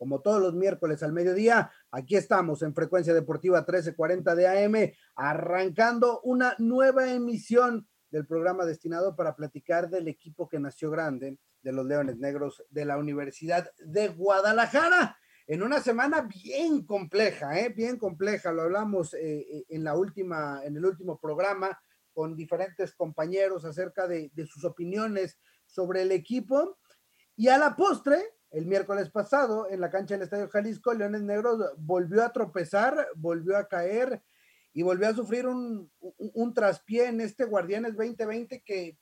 como todos los miércoles al mediodía, aquí estamos en Frecuencia Deportiva 1340 de AM, arrancando una nueva emisión del programa destinado para platicar del equipo que nació grande, de los Leones Negros de la Universidad de Guadalajara. En una semana bien compleja, ¿eh? bien compleja, lo hablamos eh, eh, en la última, en el último programa con diferentes compañeros acerca de, de sus opiniones sobre el equipo. Y a la postre, el miércoles pasado en la cancha del Estadio Jalisco, Leones Negros volvió a tropezar, volvió a caer y volvió a sufrir un, un, traspié en este Guardianes 2020 que,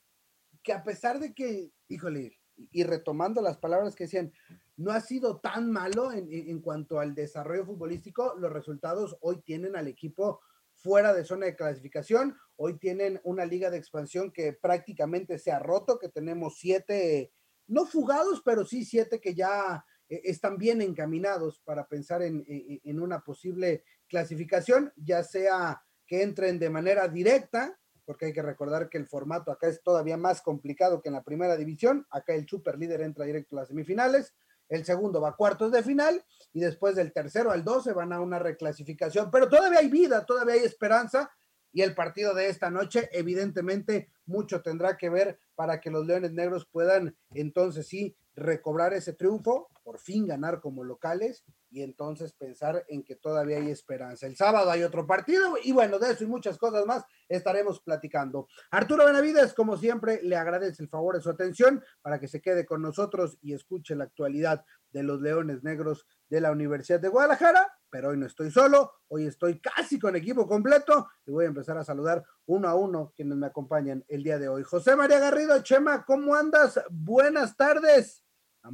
que a pesar de que, híjole, y retomando las palabras que decían, no ha sido tan malo en, en, cuanto al desarrollo futbolístico, los resultados hoy tienen al equipo fuera de zona de clasificación, hoy tienen una liga de expansión que prácticamente se ha roto, que tenemos siete no fugados, pero sí siete que ya eh, están bien encaminados para pensar en, una posible clasificación, ya sea que entren de manera directa, porque hay que recordar que el formato acá es todavía más complicado que en la primera división, acá el super líder entra directo a las semifinales, el segundo va a cuartos de final y después del tercero al 12 van a una reclasificación, pero todavía hay vida, todavía hay esperanza y el partido de esta noche evidentemente mucho tendrá que ver para que los Leones Negros puedan entonces sí recobrar ese triunfo, por fin ganar como locales y entonces pensar en que todavía hay esperanza. El sábado hay otro partido y bueno, de eso y muchas cosas más estaremos platicando. Arturo Benavides, como siempre, le agradece el favor de su atención para que se quede con nosotros y escuche la actualidad de los Leones Negros de la Universidad de Guadalajara pero hoy no estoy solo, hoy estoy casi con equipo completo y voy a empezar a saludar uno a uno quienes me acompañan el día de hoy. José María Garrido, Chema, ¿cómo andas? Buenas tardes.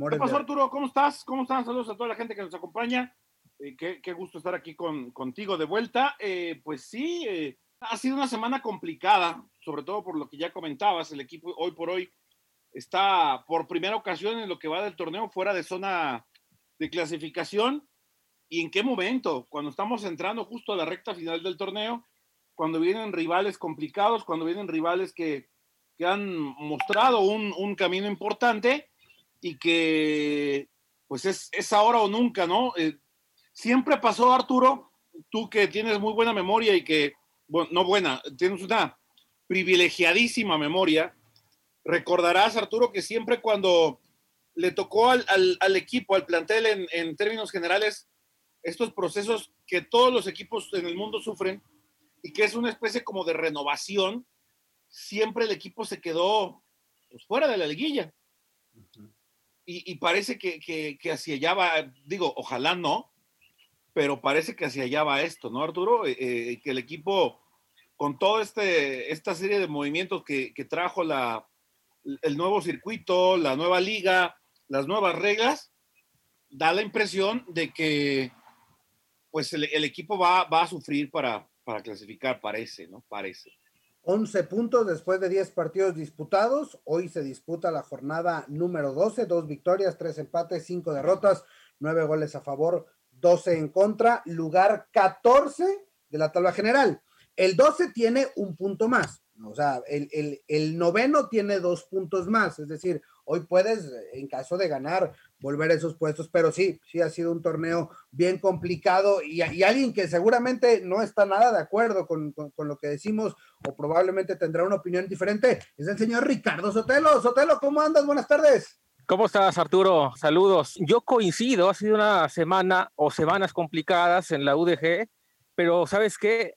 ¿Qué pasó, Arturo? ¿Cómo estás? ¿Cómo están? Saludos a toda la gente que nos acompaña. Eh, qué, gusto estar aquí con, contigo de vuelta. Eh, pues sí, eh, ha sido una semana complicada, sobre todo por lo que ya comentabas. El equipo hoy por hoy está por primera ocasión en lo que va del torneo fuera de zona de clasificación ¿Y en qué momento? Cuando estamos entrando justo a la recta final del torneo, cuando vienen rivales complicados, cuando vienen rivales que, han mostrado un, camino importante y que pues es, ahora o nunca, ¿no? Eh, siempre pasó, Arturo, tú que tienes muy buena memoria y que, bueno, no buena, tienes una privilegiadísima memoria, recordarás, Arturo, que siempre cuando le tocó al, equipo, al plantel en, en términos generales, estos procesos que todos los equipos en el mundo sufren y que es una especie como de renovación, siempre el equipo se quedó pues, fuera de la liguilla. y, parece que, que, hacia allá va, digo, ojalá no, pero parece que hacia allá va esto, ¿no, Arturo? Eh, eh, que el equipo, con toda este, esta serie de movimientos que, que trajo la, el nuevo circuito, la nueva liga, las nuevas reglas, da la impresión de que pues el, equipo va, a sufrir para, para clasificar, parece, ¿no? Parece. 11 puntos después de 10 partidos disputados. Hoy se disputa la jornada número 12, dos victorias, tres empates, cinco derrotas, nueve goles a favor, 12 en contra, lugar 14 de la tabla general. El 12 tiene un punto más, o sea, el, el noveno tiene dos puntos más, es decir, hoy puedes, en caso de ganar, volver a esos puestos, pero sí, sí ha sido un torneo bien complicado y, alguien que seguramente no está nada de acuerdo con, lo que decimos o probablemente tendrá una opinión diferente, es el señor Ricardo Sotelo. Sotelo, ¿cómo andas? Buenas tardes. ¿Cómo estás, Arturo? Saludos. Yo coincido, ha sido una semana o semanas complicadas en la UDG, pero ¿sabes qué?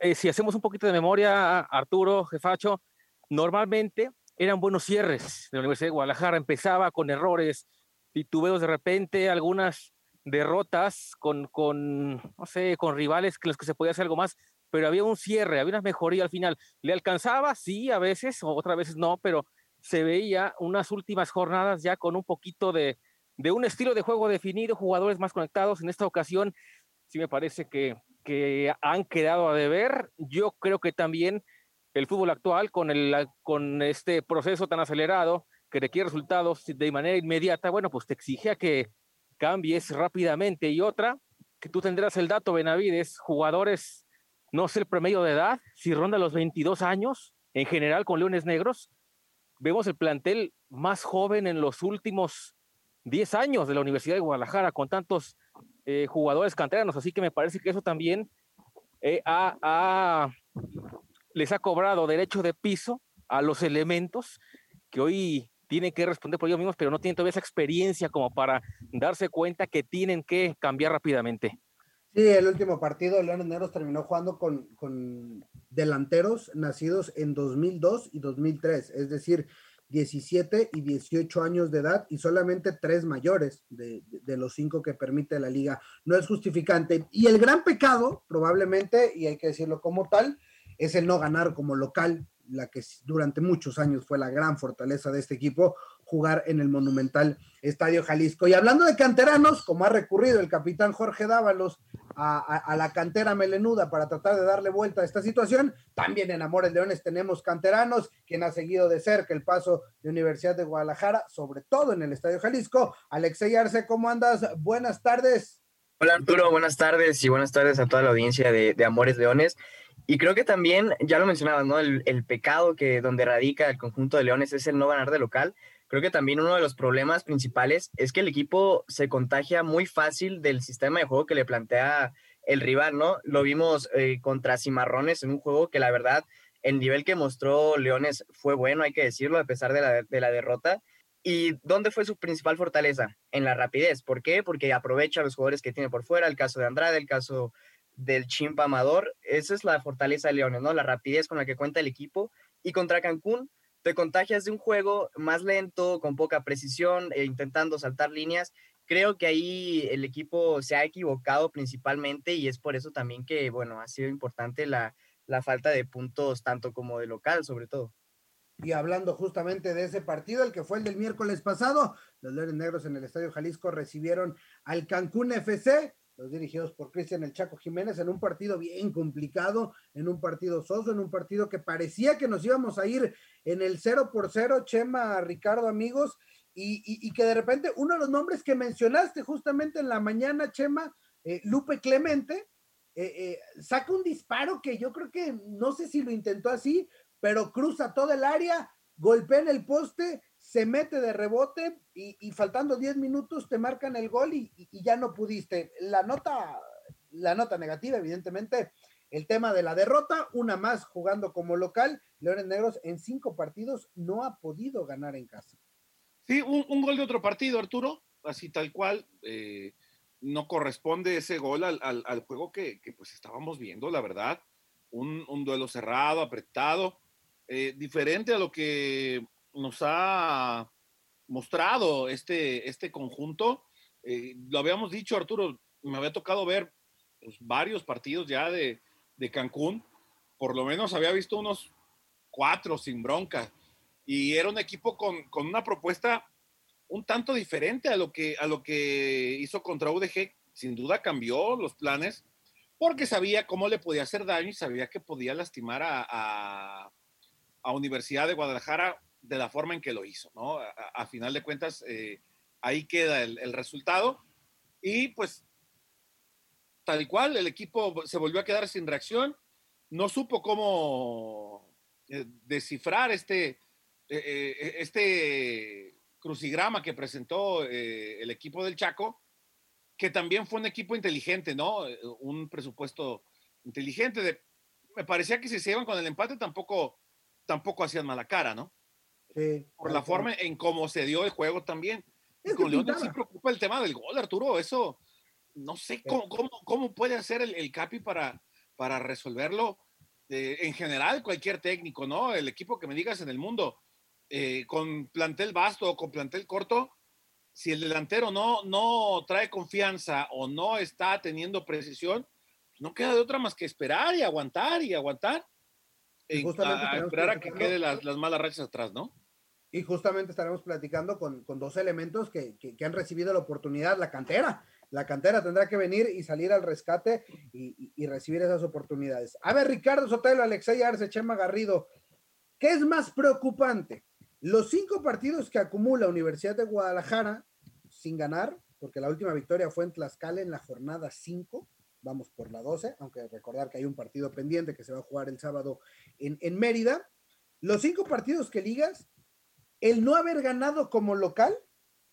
Eh, si hacemos un poquito de memoria, Arturo, jefacho, normalmente eran buenos cierres de la Universidad de Guadalajara, empezaba con errores, titubeos de repente, algunas derrotas con, con, no sé, con rivales con los que se podía hacer algo más, pero había un cierre, había una mejoría al final. ¿Le alcanzaba? Sí, a veces, o otras veces no, pero se veía unas últimas jornadas ya con un poquito de, de un estilo de juego definido, jugadores más conectados. En esta ocasión, sí me parece que, que han quedado a deber. Yo creo que también el fútbol actual, con, el, con este proceso tan acelerado que requiere resultados de manera inmediata, bueno, pues te exige a que cambies rápidamente. Y otra, que tú tendrás el dato, Benavides, jugadores, no sé el promedio de edad, si ronda los 22 años, en general con Leones Negros, vemos el plantel más joven en los últimos 10 años de la Universidad de Guadalajara, con tantos eh, jugadores canteranos, así que me parece que eso también eh, les ha cobrado derecho de piso a los elementos que hoy tienen que responder por ellos mismos, pero no tienen todavía esa experiencia como para darse cuenta que tienen que cambiar rápidamente. Sí, el último partido, Leones Negros terminó jugando con, con delanteros nacidos en 2002 y 2003, es decir, 17 y 18 años de edad y solamente tres mayores de, de, los cinco que permite la liga. No es justificante. Y el gran pecado, probablemente, y hay que decirlo como tal, es el no ganar como local la que durante muchos años fue la gran fortaleza de este equipo, jugar en el monumental Estadio Jalisco. Y hablando de canteranos, como ha recurrido el capitán Jorge Dávalos a, la cantera melenuda para tratar de darle vuelta a esta situación, también en Amores Leones tenemos canteranos, quien ha seguido de cerca el paso de Universidad de Guadalajara, sobre todo en el Estadio Jalisco. Alexey Arce, ¿cómo andas? Buenas tardes. Hola Arturo, buenas tardes y buenas tardes a toda la audiencia de, Amores Leones. Y creo que también, ya lo mencionabas, ¿no? El, pecado que donde radica el conjunto de Leones es el no ganar de local. Creo que también uno de los problemas principales es que el equipo se contagia muy fácil del sistema de juego que le plantea el rival, ¿no? Lo vimos eh, contra Cimarrones en un juego que la verdad, el nivel que mostró Leones fue bueno, hay que decirlo, a pesar de la, de la derrota. ¿Y dónde fue su principal fortaleza? En la rapidez. ¿Por qué? Porque aprovecha a los jugadores que tiene por fuera, el caso de Andrade, el caso del chimpa amador. Esa es la fortaleza de Leones, ¿no? La rapidez con la que cuenta el equipo. Y contra Cancún, te contagias de un juego más lento, con poca precisión, e intentando saltar líneas. Creo que ahí el equipo se ha equivocado principalmente y es por eso también que, bueno, ha sido importante la, la falta de puntos, tanto como de local, sobre todo. Y hablando justamente de ese partido, el que fue el del miércoles pasado, los Leones Negros en el Estadio Jalisco recibieron al Cancún FC los dirigidos por Cristian El Chaco Jiménez, en un partido bien complicado, en un partido soso, en un partido que parecía que nos íbamos a ir en el 0 por 0, Chema, Ricardo, amigos, y, que de repente uno de los nombres que mencionaste justamente en la mañana, Chema, eh, Lupe Clemente, eh, eh, saca un disparo que yo creo que no sé si lo intentó así, pero cruza todo el área, golpea en el poste, se mete de rebote y, faltando 10 minutos te marcan el gol y, ya no pudiste. La nota, la nota negativa, evidentemente, el tema de la derrota, una más jugando como local, Leones Negros en cinco partidos no ha podido ganar en casa. Sí, un, gol de otro partido, Arturo, así tal cual. Eh, no corresponde ese gol al, juego que, pues estábamos viendo, la verdad. Un, duelo cerrado, apretado, eh, diferente a lo que nos ha mostrado este, este conjunto. Eh, lo habíamos dicho, Arturo, me había tocado ver pues, varios partidos ya de, de, Cancún, por lo menos había visto unos cuatro sin bronca, y era un equipo con, con, una propuesta un tanto diferente a lo, que, a lo que hizo contra UDG. Sin duda cambió los planes, porque sabía cómo le podía hacer daño y sabía que podía lastimar a, a, a Universidad de Guadalajara de la forma en que lo hizo, ¿no? A, final de cuentas, eh, ahí queda el, resultado. Y pues, tal cual, el equipo se volvió a quedar sin reacción, no supo cómo eh, descifrar este, eh, este crucigrama que presentó el equipo del Chaco, que también fue un equipo inteligente, ¿no? Un presupuesto inteligente. Me parecía que si se iban con el empate tampoco, tampoco hacían mala cara, ¿no? Por la forma en cómo se dio el juego también. con León sí preocupa el tema del gol, Arturo. Eso no sé cómo, cómo, cómo puede hacer el, el, Capi para, para resolverlo. Eh, en general, cualquier técnico, ¿no? El equipo que me digas en el mundo, eh, con plantel vasto o con plantel corto, si el delantero no, no trae confianza o no está teniendo precisión, no queda de otra más que esperar y aguantar y aguantar. a, esperar a que queden las, las malas rachas atrás, ¿no? Y justamente estaremos platicando con, dos elementos que, han recibido la oportunidad, la cantera. La cantera tendrá que venir y salir al rescate y, recibir esas oportunidades. A ver, Ricardo Sotelo, Alexei Arce, Chema Garrido, ¿qué es más preocupante? Los cinco partidos que acumula Universidad de Guadalajara sin ganar, porque la última victoria fue en Tlaxcala en la jornada 5, vamos por la 12, aunque recordar que hay un partido pendiente que se va a jugar el sábado en, en Mérida. Los cinco partidos que ligas el no haber ganado como local,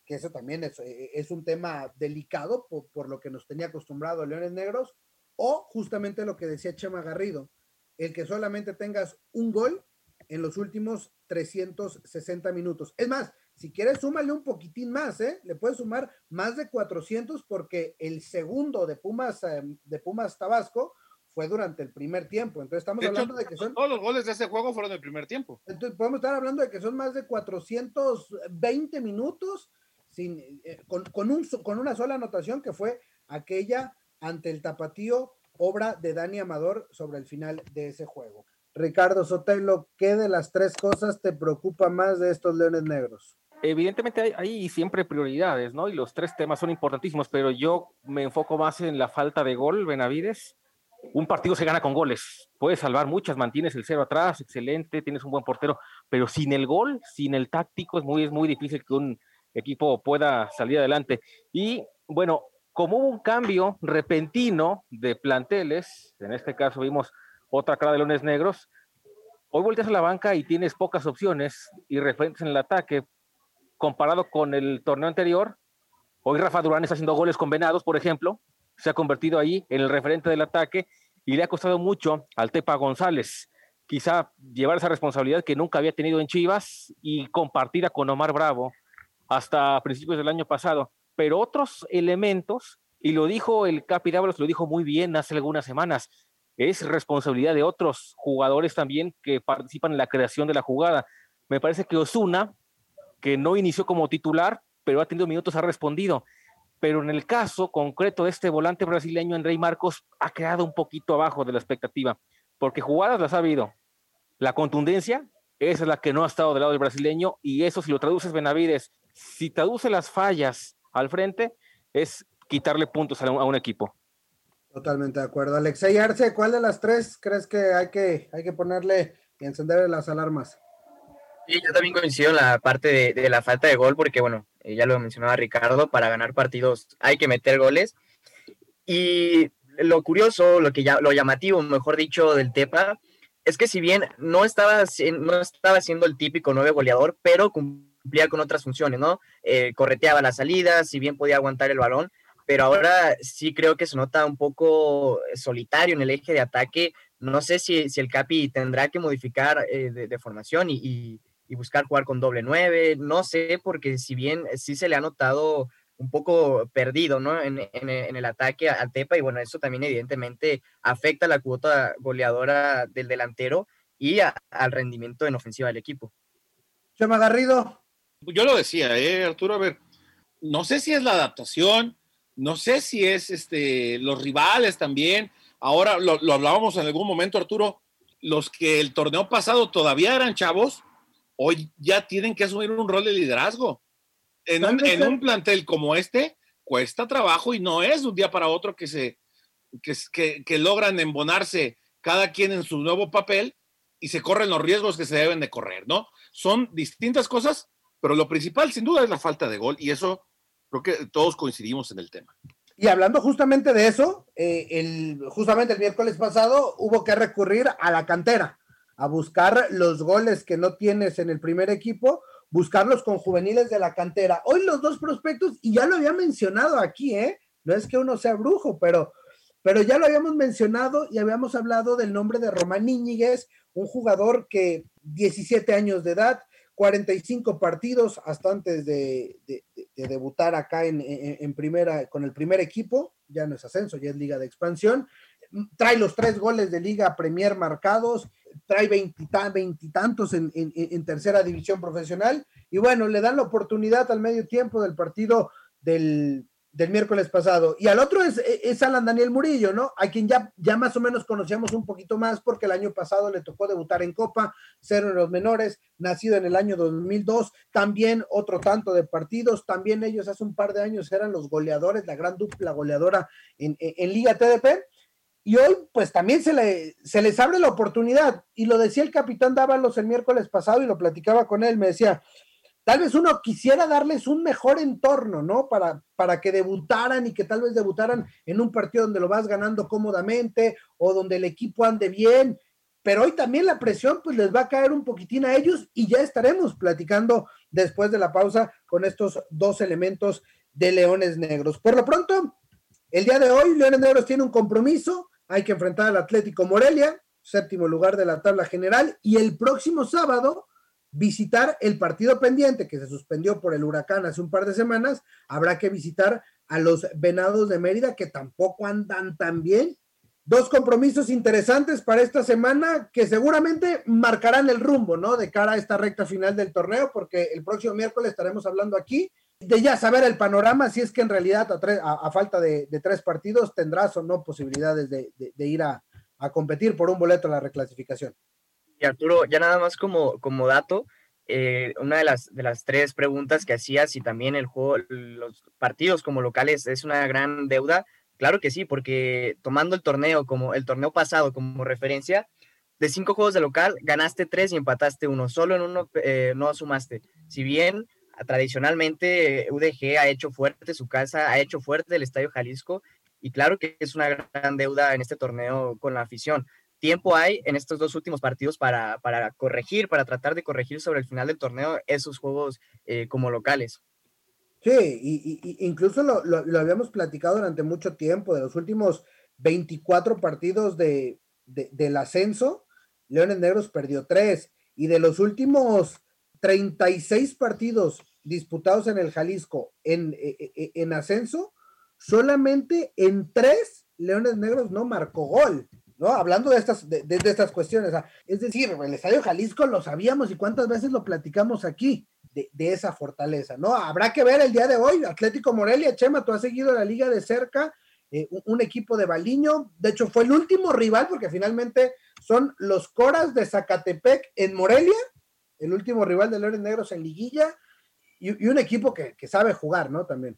que eso también es, eh, un tema delicado por, lo que nos tenía acostumbrado Leones Negros, o justamente lo que decía Chema Garrido, el que solamente tengas un gol en los últimos 360 minutos. Es más, si quieres, súmale un poquitín más, ¿eh? Le puedes sumar más de 400 porque el segundo de Pumas, eh, de Pumas Tabasco fue durante el primer tiempo. Entonces estamos hablando de que son... Todos los goles de ese juego fueron del primer tiempo. Entonces podemos estar hablando de que son más de 420 minutos sin, eh, con, con, un, con una sola anotación que fue aquella ante el tapatío, obra de Dani Amador sobre el final de ese juego. Ricardo Sotelo, ¿qué de las tres cosas te preocupa más de estos Leones Negros? Evidentemente hay, hay, siempre prioridades, ¿no? Y los tres temas son importantísimos, pero yo me enfoco más en la falta de gol, Benavides, un partido se gana con goles. Puedes salvar muchas, mantienes el cero atrás, excelente, tienes un buen portero, pero sin el gol, sin el táctico, es muy, es muy difícil que un equipo pueda salir adelante. Y bueno, como hubo un cambio repentino de planteles, en este caso vimos otra cara de Leones Negros, hoy volteas a la banca y tienes pocas opciones y referentes en el ataque comparado con el torneo anterior. Hoy Rafa Durán está haciendo goles con Venados, por ejemplo, se ha convertido ahí en el referente del ataque y le ha costado mucho al Tepa González quizá llevar esa responsabilidad que nunca había tenido en Chivas y compartida con Omar Bravo hasta principios del año pasado. Pero otros elementos, y lo dijo el Capi Dávalos, lo dijo muy bien hace algunas semanas, es responsabilidad de otros jugadores también que participan en la creación de la jugada. Me parece que Osuna, que no inició como titular, pero ha tenido minutos, ha respondido pero en el caso concreto de este volante brasileño, Andrei Marcos, ha quedado un poquito abajo de la expectativa, porque jugadas las ha habido. La contundencia, esa es la que no ha estado del lado del brasileño, y eso si lo traduces Benavides, si traduce las fallas al frente, es quitarle puntos a un, equipo. Totalmente de acuerdo. Alexei Arce, ¿cuál de las tres crees que hay que, hay que ponerle y encender las alarmas? Sí, yo también coincido en la parte de, la falta de gol, porque bueno, eh, ya lo mencionaba Ricardo, para ganar partidos hay que meter goles. Y lo curioso, lo que ya, lo llamativo, mejor dicho, del Tepa, es que si bien no estaba, no estaba siendo el típico nueve goleador, pero cumplía con otras funciones, ¿no? Eh, correteaba las salidas, si bien podía aguantar el balón, pero ahora sí creo que se nota un poco solitario en el eje de ataque. No sé si, si el Capi tendrá que modificar eh, de, formación y buscar jugar con doble nueve, no sé, porque si bien sí se le ha notado un poco perdido, ¿no? En, el ataque a Tepa y bueno, eso también evidentemente afecta la cuota goleadora del delantero y al rendimiento en ofensiva del equipo. Chema Garrido. Yo lo decía, eh, Arturo, a ver, no sé si es la adaptación, no sé si es este, los rivales también. Ahora lo, lo hablábamos en algún momento, Arturo, los que el torneo pasado todavía eran chavos, hoy ya tienen que asumir un rol de liderazgo. En un, plantel como este, cuesta trabajo y no es de un día para otro que se que, que, logran embonarse cada quien en su nuevo papel y se corren los riesgos que se deben de correr, ¿no? Son distintas cosas, pero lo principal sin duda es la falta de gol y eso creo que todos coincidimos en el tema. Y hablando justamente de eso, eh, el, justamente el miércoles pasado hubo que recurrir a la cantera a buscar los goles que no tienes en el primer equipo, buscarlos con juveniles de la cantera. Hoy los dos prospectos, y ya lo había mencionado aquí, ¿eh? No es que uno sea brujo, pero, pero ya lo habíamos mencionado y habíamos hablado del nombre de Román Íñiguez, un jugador que 17 años de edad, 45 partidos hasta antes de, debutar acá en, en, primera, con el primer equipo, ya no es ascenso, ya es liga de expansión, trae los tres goles de liga Premier marcados, trae veintitantos en, en, tercera división profesional y bueno, le dan la oportunidad al medio tiempo del partido del, del miércoles pasado. Y al otro es, es, Alan Daniel Murillo, ¿no? A quien ya, ya más o menos conocíamos un poquito más porque el año pasado le tocó debutar en Copa, cero en los menores, nacido en el año 2002, también otro tanto de partidos, también ellos hace un par de años eran los goleadores, la gran dupla goleadora en, en, Liga TDP. Y hoy, pues también se, le, se les abre la oportunidad. Y lo decía el capitán Dávalos el miércoles pasado y lo platicaba con él. Me decía, tal vez uno quisiera darles un mejor entorno, ¿no? Para, para que debutaran y que tal vez debutaran en un partido donde lo vas ganando cómodamente o donde el equipo ande bien. Pero hoy también la presión pues les va a caer un poquitín a ellos y ya estaremos platicando después de la pausa con estos dos elementos de Leones Negros. Por lo pronto, el día de hoy Leones Negros tiene un compromiso, hay que enfrentar al Atlético Morelia, séptimo lugar de la tabla general, y el próximo sábado visitar el partido pendiente que se suspendió por el huracán hace un par de semanas, habrá que visitar a los Venados de Mérida que tampoco andan tan bien. Dos compromisos interesantes para esta semana que seguramente marcarán el rumbo, ¿no? De cara a esta recta final del torneo, porque el próximo miércoles estaremos hablando aquí de ya saber el panorama, si es que en realidad a, falta de, tres partidos tendrás o no posibilidades de, ir a, a competir por un boleto a la reclasificación. Y Arturo, ya nada más como, como dato, eh, una de las, de las tres preguntas que hacías y también el juego, los partidos como locales es una gran deuda. Claro que sí, porque tomando el torneo como el torneo pasado como referencia, de cinco juegos de local, ganaste tres y empataste uno. Solo en uno eh, no sumaste. Si bien tradicionalmente UDG ha hecho fuerte su casa, ha hecho fuerte el Estadio Jalisco, y claro que es una gran deuda en este torneo con la afición tiempo hay en estos dos últimos partidos para, para corregir, para tratar de corregir sobre el final del torneo esos juegos eh, como locales. Sí, y, incluso lo, lo, habíamos platicado durante mucho tiempo, de los últimos 24 partidos de, del ascenso, Leones Negros perdió tres, y de los últimos 36 partidos disputados en el Jalisco en, e, e, e, en ascenso, solamente en tres Leones Negros no marcó gol. ¿no? Hablando de estas, de, estas cuestiones. es decir, el Estadio Jalisco lo sabíamos y cuántas veces lo platicamos aquí de, esa fortaleza, ¿no? Habrá que ver el día de hoy, Atlético Morelia, Chema, tú has seguido la liga de cerca, eh, un, equipo de Baliño, de hecho fue el último rival porque finalmente son los Coras de Zacatepec en Morelia, el último rival de Leones Negros en liguilla, y, un equipo que, que sabe jugar, ¿no? También.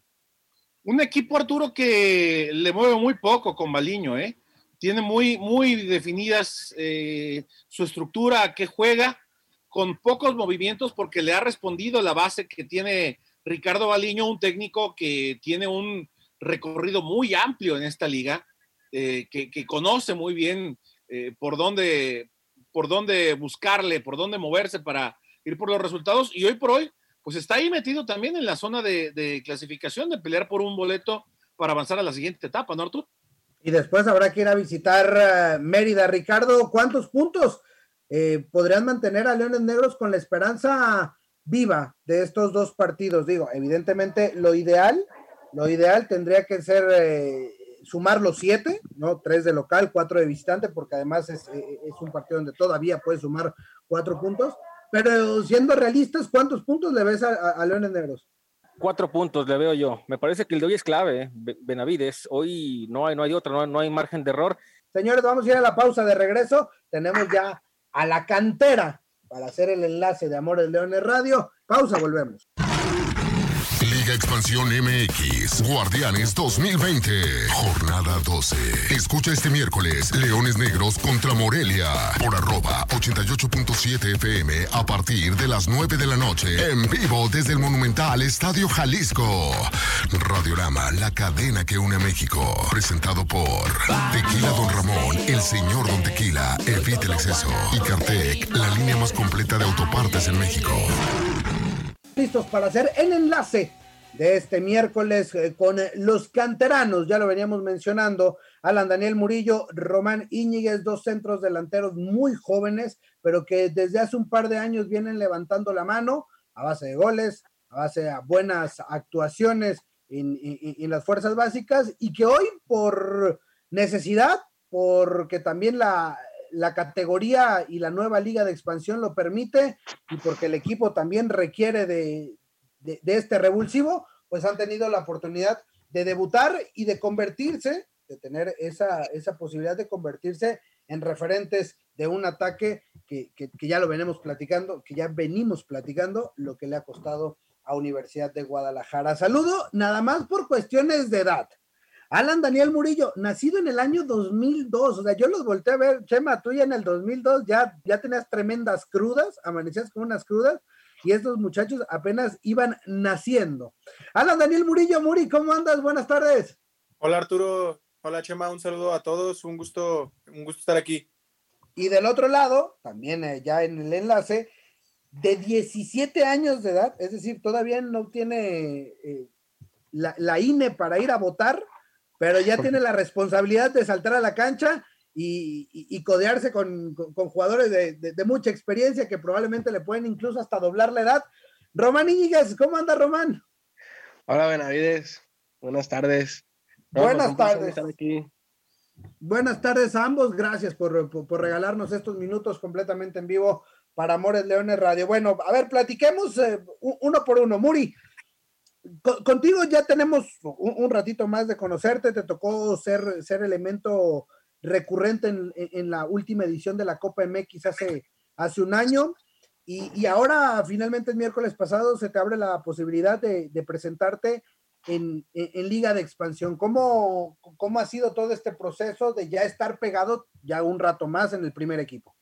Un equipo, Arturo, que le mueve muy poco con Baliño, ¿eh? tiene muy, muy definidas eh, su estructura, a qué juega, con pocos movimientos, porque le ha respondido la base que tiene Ricardo Baliño, un técnico que tiene un recorrido muy amplio en esta liga, eh, que, conoce muy bien eh, por, dónde, por dónde buscarle, por dónde moverse para ir por los resultados. Y hoy por hoy, pues está ahí metido también en la zona de, clasificación, de pelear por un boleto para avanzar a la siguiente etapa, ¿no, Artur? y después habrá que ir a visitar eh, Mérida. Ricardo, ¿cuántos puntos eh, podrían mantener a Leones Negros con la esperanza viva de estos dos partidos? Digo, evidentemente lo ideal, lo ideal tendría que ser eh, sumar los siete, ¿no? Tres de local, cuatro de visitante, porque además es, un partido donde todavía puede sumar cuatro puntos. Pero siendo realistas, ¿cuántos puntos le ves a Leones Negros? Cuatro puntos le veo yo. Me parece que el de hoy es clave, ¿eh? Benavides. Hoy no hay, no hay otra, no, no hay margen de error. Señores, vamos a ir a la pausa de regreso. Tenemos ya a la cantera para hacer el enlace de Amores Leones Radio. Pausa, volvemos. Expansión MX, Guardianes 2020, jornada 12. Escucha este miércoles Leones Negros contra Morelia por arroba 88.7 FM a partir de las 9 de la noche. En vivo desde el monumental Estadio Jalisco. Radiorama, la cadena que une a México. Presentado por Tequila Don Ramón, el señor Don Tequila, evite el exceso. Y Cartec, la línea más completa de autopartes en México. Listos para hacer el enlace de este miércoles eh, con eh, los canteranos, ya lo veníamos mencionando, Alan Daniel Murillo, Román Íñiguez, dos centros delanteros muy jóvenes, pero que desde hace un par de años vienen levantando la mano a base de goles, a base de buenas actuaciones en, en las fuerzas básicas y que hoy por necesidad, porque también la, la categoría y la nueva liga de expansión lo permite y porque el equipo también requiere de, de, este revulsivo, pues han tenido la oportunidad de debutar y de convertirse, de tener esa, esa posibilidad de convertirse en referentes de un ataque que, que, ya lo venimos platicando, que ya venimos platicando, lo que le ha costado a Universidad de Guadalajara. Saludo nada más por cuestiones de edad. Alan Daniel Murillo, nacido en el año 2002, o sea, yo los volteé a ver, Chema, tú ya en el 2002 ya, ya tenías tremendas crudas, amanecías con unas crudas, y estos muchachos apenas iban naciendo. Alan Daniel Murillo, Muri, ¿cómo andas? Buenas tardes. Hola Arturo, hola Chema, un saludo a todos, un gusto, un gusto estar aquí. Y del otro lado, también eh, ya en el enlace, de 17 años de edad, es decir, todavía no tiene eh, la, la INE para ir a votar, pero ya tiene la responsabilidad de saltar a la cancha y, codearse con, jugadores de, mucha experiencia que probablemente le pueden incluso hasta doblar la edad. Román Íñiguez, ¿cómo anda Román? Hola Benavides, buenas tardes. buenas tardes. Buenas tardes a ambos, gracias por, regalarnos estos minutos completamente en vivo para Amores Leones Radio. Bueno, a ver, platiquemos eh, uno por uno. Muri, contigo ya tenemos un, ratito más de conocerte, te tocó ser, ser elemento recurrente en, la última edición de la Copa MX hace, hace un año. Y, ahora, finalmente, el miércoles pasado, se te abre la posibilidad de, presentarte en, Liga de Expansión. ¿Cómo, ¿Cómo ha sido todo este proceso de ya estar pegado ya un rato más en el primer equipo?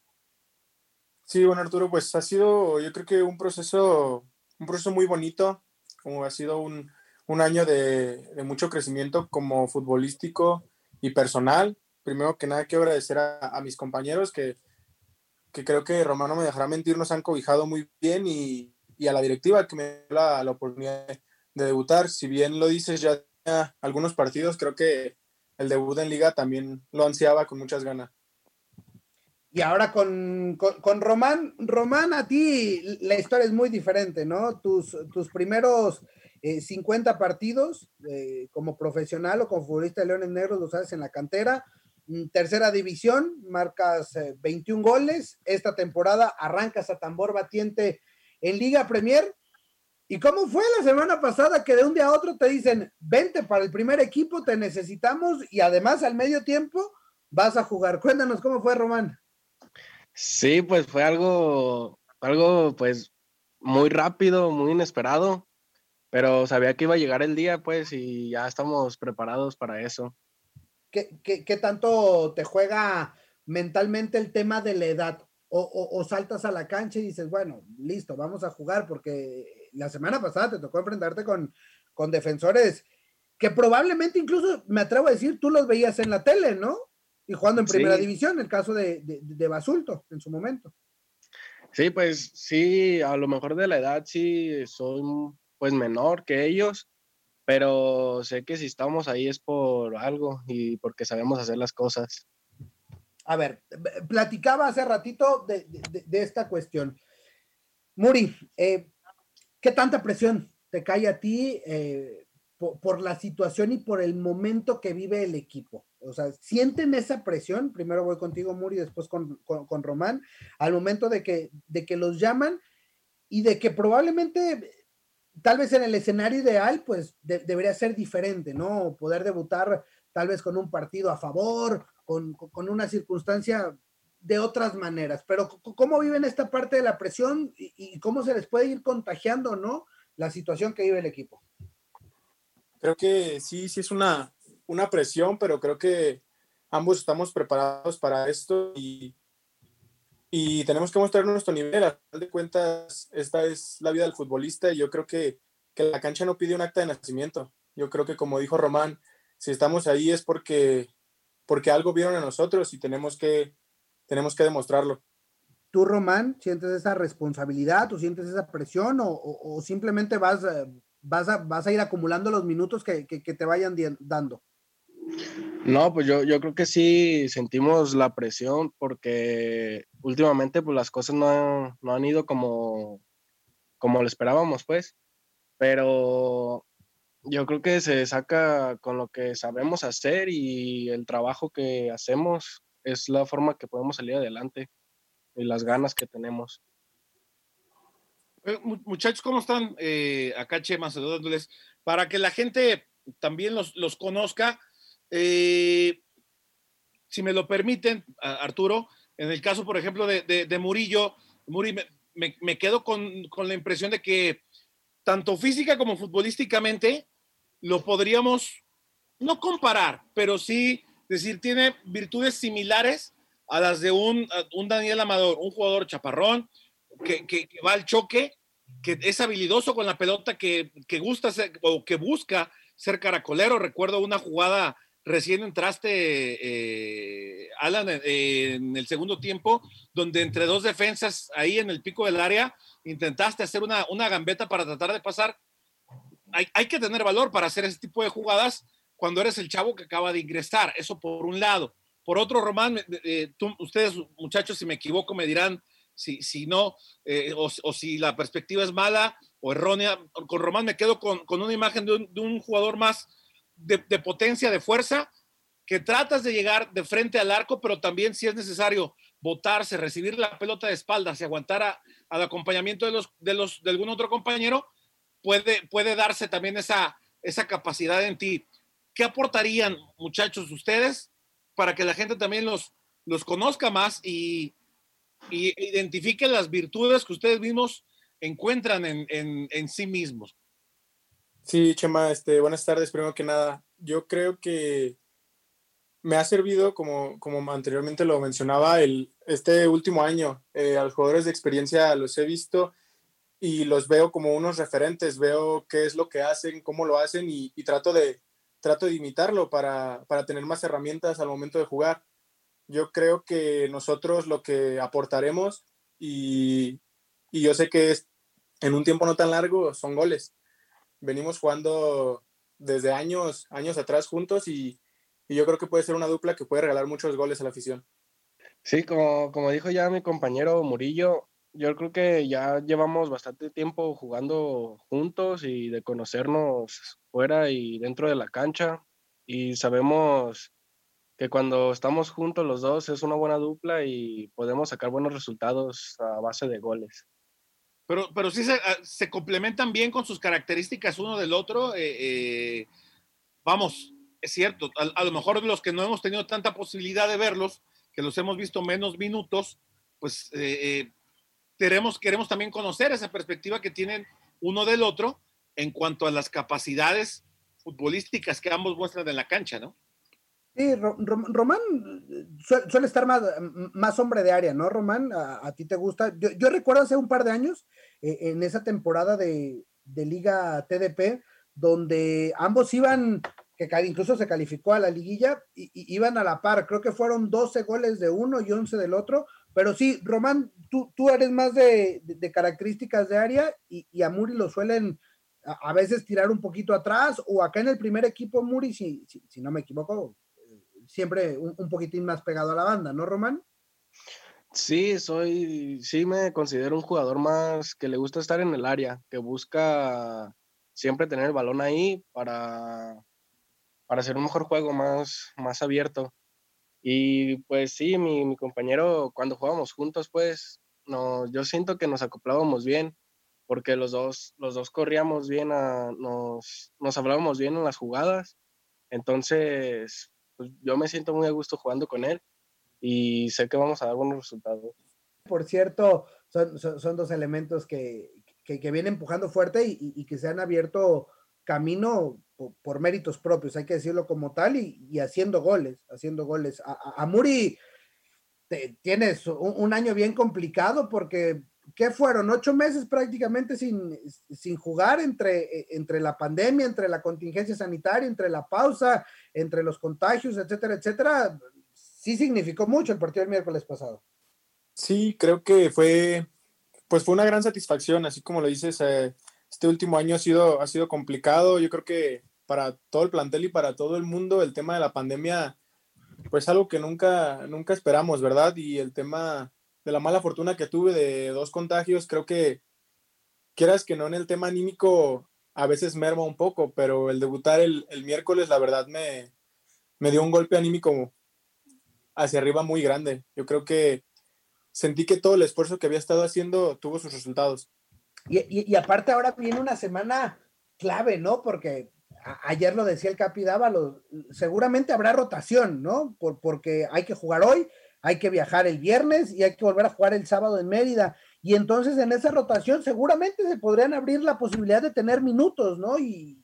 Sí, bueno, Arturo, pues ha sido, yo creo que un proceso, un proceso muy bonito, como ha sido un, año de, de, mucho crecimiento como futbolístico y personal primero que nada quiero agradecer a, mis compañeros que, creo que Romano me dejará mentir, nos han cobijado muy bien y, a la directiva que me dio la, oportunidad de debutar. Si bien lo dices ya algunos partidos, creo que el debut en liga también lo ansiaba con muchas ganas. Y ahora con, Román, Román, a ti la historia es muy diferente, ¿no? Tus, tus primeros 50 eh, partidos eh, como profesional o como futbolista de Leones Negros los haces en la cantera, tercera división, marcas 21 eh, goles. Esta temporada arrancas a tambor batiente en Liga Premier. ¿Y cómo fue la semana pasada que de un día a otro te dicen, vente para el primer equipo, te necesitamos y además al medio tiempo vas a jugar? Cuéntanos cómo fue, Román. Sí, pues fue algo, algo pues muy rápido, muy inesperado, pero sabía que iba a llegar el día, pues, y ya estamos preparados para eso. ¿Qué, tanto te juega mentalmente el tema de la edad? O, saltas a la cancha y dices, bueno, listo, vamos a jugar, porque la semana pasada te tocó enfrentarte con, con defensores que probablemente incluso, me atrevo a decir, tú los veías en la tele, ¿no? Y jugando en primera división, el caso de, de, Basulto en su momento. Sí, pues sí, a lo mejor de la edad sí soy pues menor que ellos, pero sé que si estamos ahí es por algo y porque sabemos hacer las cosas. A ver, platicaba hace ratito de, esta cuestión. Muri, eh, ¿qué tanta presión te cae a ti eh, por, la situación y por el momento que vive el equipo? O sea, ¿sienten esa presión? Primero voy contigo, Muri, después con, con Román, al momento de que, de que los llaman y de que probablemente tal vez en el escenario ideal, pues debería ser diferente, ¿no? Poder debutar tal vez con un partido a favor, con, una circunstancia de otras maneras. Pero ¿cómo viven esta parte de la presión y, cómo se les puede ir contagiando, ¿no? La situación que vive el equipo. Creo que sí, sí es una, una presión, pero creo que ambos estamos preparados para esto y y tenemos que mostrar nuestro nivel. A final de cuentas, esta es la vida del futbolista y yo creo que, que la cancha no pide un acta de nacimiento. Yo creo que, como dijo Román, si estamos ahí es porque, porque algo vieron a nosotros y tenemos que, tenemos que demostrarlo. ¿Tú, Román, sientes esa responsabilidad o sientes esa presión o, o, simplemente vas, eh, vas, a, vas a ir acumulando los minutos que, que, que te vayan dando? No, pues yo, yo creo que sí sentimos la presión porque últimamente pues las cosas no, han ido como, como lo esperábamos, pues. Pero yo creo que se saca con lo que sabemos hacer y el trabajo que hacemos es la forma que podemos salir adelante y las ganas que tenemos. Muchachos, ¿cómo están? Eh, acá Chema saludándoles. Para que la gente también los, los conozca. Eh, si me lo permiten, Arturo, en el caso, por ejemplo, de, Murillo, Muri, me, quedo con, con, la impresión de que tanto física como futbolísticamente lo podríamos no comparar, pero sí decir, tiene virtudes similares a las de un, un Daniel Amador, un jugador chaparrón, que, que, va al choque, que es habilidoso con la pelota, que, que gusta ser, o que busca ser caracolero. Recuerdo una jugada recién entraste, eh, Alan, en el segundo tiempo, donde entre dos defensas ahí en el pico del área intentaste hacer una, una gambeta para tratar de pasar. Hay, hay, que tener valor para hacer ese tipo de jugadas cuando eres el chavo que acaba de ingresar. Eso por un lado. Por otro, Román, eh, ustedes muchachos, si me equivoco, me dirán si, si no, eh, o, o, si la perspectiva es mala o errónea. Con Román me quedo con, con una imagen de un jugador más de, potencia, de fuerza, que tratas de llegar de frente al arco, pero también si es necesario botarse, recibir la pelota de espaldas y aguantar al acompañamiento de, los, de, los, de algún otro compañero, puede, puede darse también esa, esa capacidad en ti. ¿Qué aportarían, muchachos, ustedes para que la gente también los, los conozca más y, y identifique las virtudes que ustedes mismos encuentran en, en, en sí mismos? Sí, Chema, este, buenas tardes. Primero que nada, yo creo que me ha servido, como, como anteriormente lo mencionaba, el, este último año. Eh, a los jugadores de experiencia los he visto y los veo como unos referentes. Veo qué es lo que hacen, cómo lo hacen y, trato, de, trato de imitarlo para, para tener más herramientas al momento de jugar. Yo creo que nosotros lo que aportaremos y, y yo sé que es en un tiempo no tan largo son goles venimos jugando desde años, años atrás juntos y, y, yo creo que puede ser una dupla que puede regalar muchos goles a la afición. Sí, como, como dijo ya mi compañero Murillo, yo creo que ya llevamos bastante tiempo jugando juntos y de conocernos fuera y dentro de la cancha y sabemos que cuando estamos juntos los dos es una buena dupla y podemos sacar buenos resultados a base de goles. Pero, pero sí se, ah, se, complementan bien con sus características uno del otro. Eh, eh, vamos, es cierto, a, a, lo mejor los que no hemos tenido tanta posibilidad de verlos, que los hemos visto menos minutos, pues eh, queremos, queremos también conocer esa perspectiva que tienen uno del otro en cuanto a las capacidades futbolísticas que ambos muestran en la cancha, ¿no? Sí, Román suele estar más, más hombre de área, ¿no, Román? A, ti te gusta. Yo, yo, recuerdo hace un par de años, eh, en esa temporada de, Liga TDP, donde ambos iban, que incluso se calificó a la liguilla, y, iban a la par. Creo que fueron 12 goles de uno y 11 del otro. Pero sí, Román, tú, tú eres más de, de, de características de área y, y a Muri lo suelen a, a, veces tirar un poquito atrás, o acá en el primer equipo, Muri, si, si, si no me equivoco, siempre un, poquitín más pegado a la banda, ¿no, Román? Sí, soy, sí me considero un jugador más que le gusta estar en el área, que busca siempre tener el balón ahí para, para hacer un mejor juego más, más abierto. Y pues sí, mi, compañero, cuando jugábamos juntos, pues no, yo siento que nos acoplábamos bien, porque los dos, los dos corríamos bien, nos, nos hablábamos bien en las jugadas. Entonces, pues yo me siento muy a gusto jugando con él y sé que vamos a dar buenos resultados. Por cierto, son, son, dos elementos que, que, que, vienen empujando fuerte y, y, que se han abierto camino por, méritos propios, hay que decirlo como tal, y, y haciendo goles, haciendo goles. A, a, a Muri tienes un, año bien complicado porque, ¿qué fueron? Ocho meses prácticamente sin, sin jugar entre, entre la pandemia, entre la contingencia sanitaria, entre la pausa, entre los contagios, etcétera, etcétera sí significó mucho el partido del miércoles pasado. Sí, creo que fue, pues fue una gran satisfacción, así como lo dices, eh, este último año ha sido, ha sido complicado, yo creo que para todo el plantel y para todo el mundo el tema de la pandemia, pues algo que nunca, nunca esperamos, ¿verdad? Y el tema de la mala fortuna que tuve de dos contagios, creo que quieras que no en el tema anímico a veces merma un poco, pero el debutar el, el miércoles, la verdad, me, me dio un golpe anímico hacia arriba muy grande. Yo creo que sentí que todo el esfuerzo que había estado haciendo tuvo sus resultados. Y, y, aparte ahora viene una semana clave, ¿no? Porque ayer lo decía el Capi Dávalo, seguramente habrá rotación, ¿no? Por, porque hay que jugar hoy, hay que viajar el viernes y hay que volver a jugar el sábado en Mérida. Y entonces en esa rotación seguramente se podrían abrir la posibilidad de tener minutos, ¿no? Y,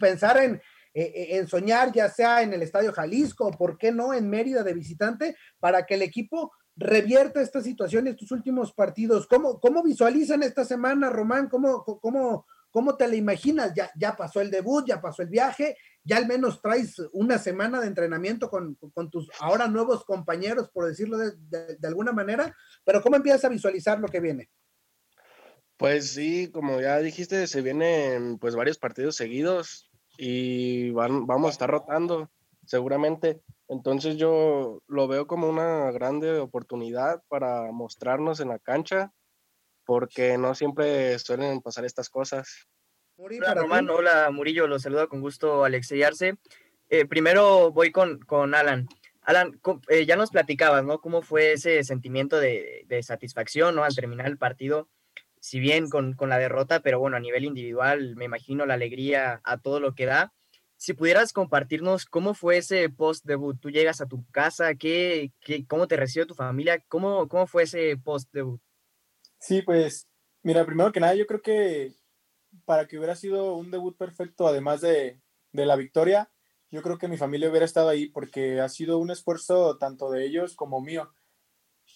pensar en, en soñar ya sea en el Estadio Jalisco, ¿por qué no en Mérida de visitante? Para que el equipo revierta esta situación estos últimos partidos. ¿Cómo, cómo visualizan esta semana, Román? ¿Cómo, cómo, cómo te la imaginas? Ya, ya pasó el debut, ya pasó el viaje, ya al menos traes una semana de entrenamiento con, tus ahora nuevos compañeros, por decirlo de, alguna manera, pero ¿cómo empiezas a visualizar lo que viene? Pues sí, como ya dijiste, se vienen pues varios partidos seguidos y van, vamos a estar rotando seguramente. Entonces yo lo veo como una grande oportunidad para mostrarnos en la cancha, porque no siempre suelen pasar estas cosas. Hola Román, hola Murillo, los saludo con gusto Alexey Arce. Eh, primero voy con, con Alan. Alan, eh, ya nos platicabas, ¿no? ¿Cómo fue ese sentimiento de, de satisfacción, ¿no? Al terminar el partido, si bien con, con la derrota, pero bueno, a nivel individual, me imagino la alegría a todo lo que da si pudieras compartirnos cómo fue ese post debut, tú llegas a tu casa, ¿qué, qué cómo te recibió tu familia, cómo, cómo fue ese post debut. Sí, pues mira, primero que nada, yo creo que para que hubiera sido un debut perfecto, además de, de la victoria, yo creo que mi familia hubiera estado ahí porque ha sido un esfuerzo tanto de ellos como mío.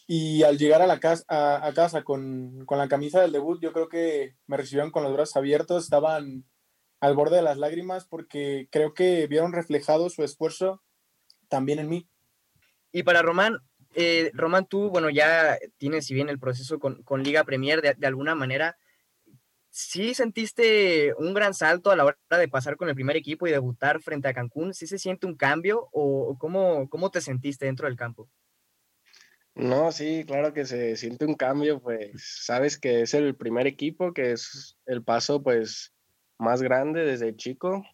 Y al llegar a la casa, a, casa con, con, la camisa del debut, yo creo que me recibieron con los brazos abiertos, estaban al borde de las lágrimas porque creo que vieron reflejado su esfuerzo también en mí. Y para Román, eh, Román, tú, bueno, ya tienes, si bien el proceso con, Liga Premier de, alguna manera, ¿sí sentiste un gran salto a la hora de pasar con el primer equipo y debutar frente a Cancún? ¿Sí se siente un cambio o, cómo, cómo te sentiste dentro del campo? No, sí, claro que se siente un cambio, pues sabes que es el primer equipo, que es el paso, pues más grande desde chico.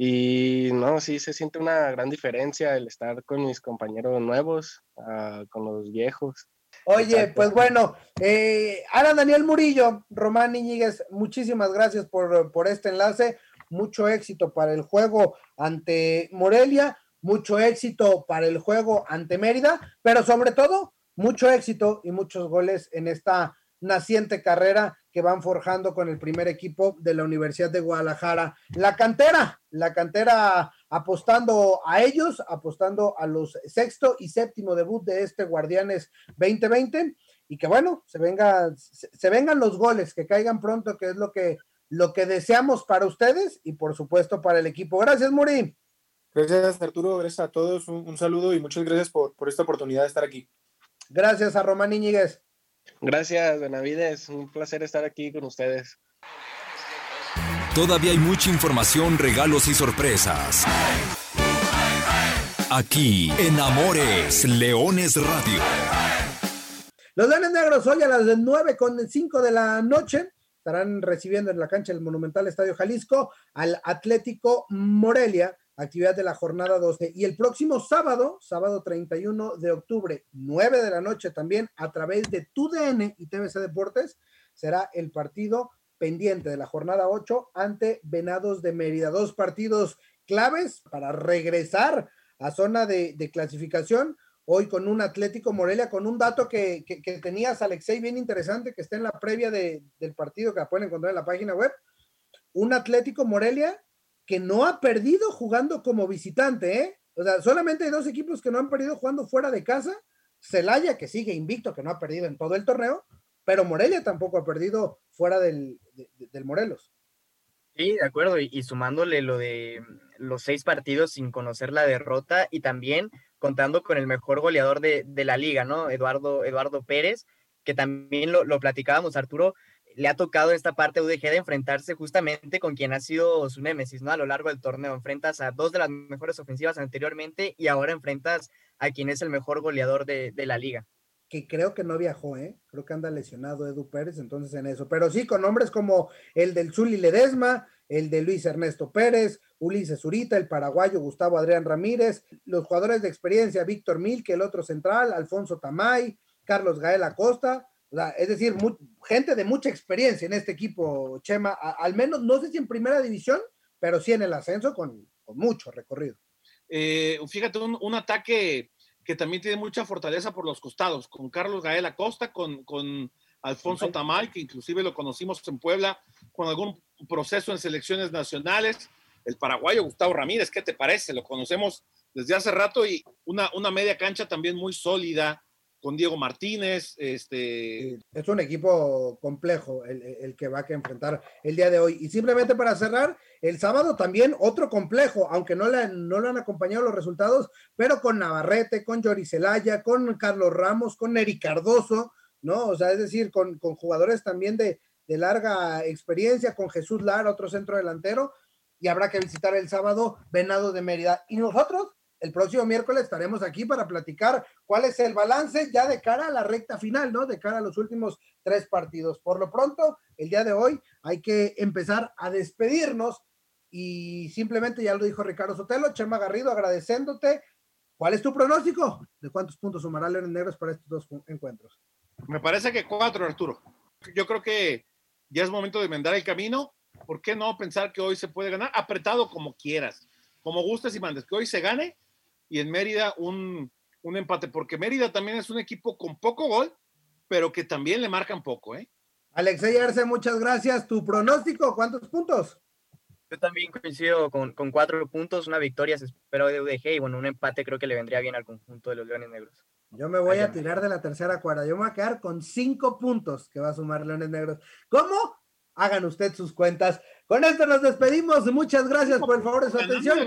Y no, sí se siente una gran diferencia el estar con mis compañeros nuevos, ah, con los viejos. Oye, pues bueno, eh, Alan Daniel Murillo, Román Iñiguez, muchísimas gracias por, por este enlace. Mucho éxito para el juego ante Morelia, mucho éxito para el juego ante Mérida, pero sobre todo, mucho éxito y muchos goles en esta naciente carrera que van forjando con el primer equipo de la Universidad de Guadalajara. La cantera, la cantera apostando a ellos, apostando a los sexto y séptimo debut de este Guardianes 2020 y que bueno, se venga, se, vengan los goles, que caigan pronto, que es lo que, lo que deseamos para ustedes y por supuesto para el equipo. Gracias, Muri. Gracias, Arturo. Gracias a todos. Un, saludo y muchas gracias por, por esta oportunidad de estar aquí. Gracias a Román Iñiguez. Gracias, Benavides. Un placer estar aquí con ustedes. Todavía hay mucha información, regalos y sorpresas. Aquí en Amores Leones Radio. Los Leones Negros hoy a las 9 con 5 de la noche estarán recibiendo en la cancha del Monumental Estadio Jalisco al Atlético Morelia actividad de la jornada 12. Y el próximo sábado, sábado 31 de octubre, 9 de la noche también, a través de TUDN y TVC Deportes, será el partido pendiente de la jornada 8 ante Venados de Mérida. Dos partidos claves para regresar a zona de, clasificación. Hoy con un Atlético Morelia, con un dato que, que, tenías, Alexei, bien interesante, que está en la previa del partido que la pueden encontrar en la página web. Un Atlético Morelia que no ha perdido jugando como visitante, ¿eh? O sea, solamente hay dos equipos que no han perdido jugando fuera de casa. Celaya, que sigue invicto, que no ha perdido en todo el torneo, pero Morelia tampoco ha perdido fuera del, del Morelos. Sí, de acuerdo, y, sumándole lo de los seis partidos sin conocer la derrota y también contando con el mejor goleador de, de la liga, ¿no? Eduardo, Eduardo Pérez, que también lo, lo platicábamos, Arturo, le ha tocado esta parte UDG de enfrentarse justamente con quien ha sido su némesis, ¿no? A lo largo del torneo. Enfrentas a dos de las mejores ofensivas anteriormente y ahora enfrentas a quien es el mejor goleador de, la liga. Que creo que no viajó, ¿eh? Creo que anda lesionado Edu Pérez, entonces en eso. Pero sí, con nombres como el del Zuli Ledesma, el de Luis Ernesto Pérez, Ulises Zurita, el paraguayo Gustavo Adrián Ramírez, los jugadores de experiencia, Víctor Milke, el otro central, Alfonso Tamay, Carlos Gael Acosta, es decir, gente de mucha experiencia en este equipo, Chema, al menos, no sé si en primera división, pero sí en el ascenso con, mucho recorrido. Eh, fíjate, un, ataque que también tiene mucha fortaleza por los costados, con Carlos Gael Acosta, con, con Alfonso Tamal, que inclusive lo conocimos en Puebla, con algún proceso en selecciones nacionales. El paraguayo Gustavo Ramírez, ¿qué te parece? Lo conocemos desde hace rato y una, una media cancha también muy sólida, con Diego Martínez. Este... Es un equipo complejo el, que va a enfrentar el día de hoy. Y simplemente para cerrar, el sábado también otro complejo, aunque no le, no han acompañado los resultados, pero con Navarrete, con Yori Celaya, con Carlos Ramos, con Eri Cardoso, ¿no? O sea, es decir, con, con jugadores también de, de larga experiencia, con Jesús Lara, otro centro delantero, y habrá que visitar el sábado Venado de Mérida. Y nosotros el próximo miércoles estaremos aquí para platicar cuál es el balance ya de cara a la recta final, ¿no? De cara a los últimos tres partidos. Por lo pronto, el día de hoy hay que empezar a despedirnos y simplemente ya lo dijo Ricardo Sotelo, Chema Garrido, agradeciéndote. ¿Cuál es tu pronóstico? ¿De cuántos puntos sumará Leones Negros para estos dos encuentros? Me parece que cuatro, Arturo. Yo creo que ya es momento de enmendar el camino. ¿Por qué no pensar que hoy se puede ganar? Apretado como quieras, como gustes y mandes, que hoy se gane y en Mérida un, empate, porque Mérida también es un equipo con poco gol, pero que también le marcan poco, ¿eh? Alexey Arce, muchas gracias. ¿Tu pronóstico? ¿Cuántos puntos? Yo también coincido con, cuatro puntos, una victoria se espera de UDG y bueno, un empate creo que le vendría bien al conjunto de los Leones Negros. Yo me voy a tirar de la tercera cuerda. Yo me voy a quedar con cinco puntos que va a sumar Leones Negros. ¿Cómo? Hagan usted sus cuentas. Con esto nos despedimos. Muchas gracias por el favor de su atención.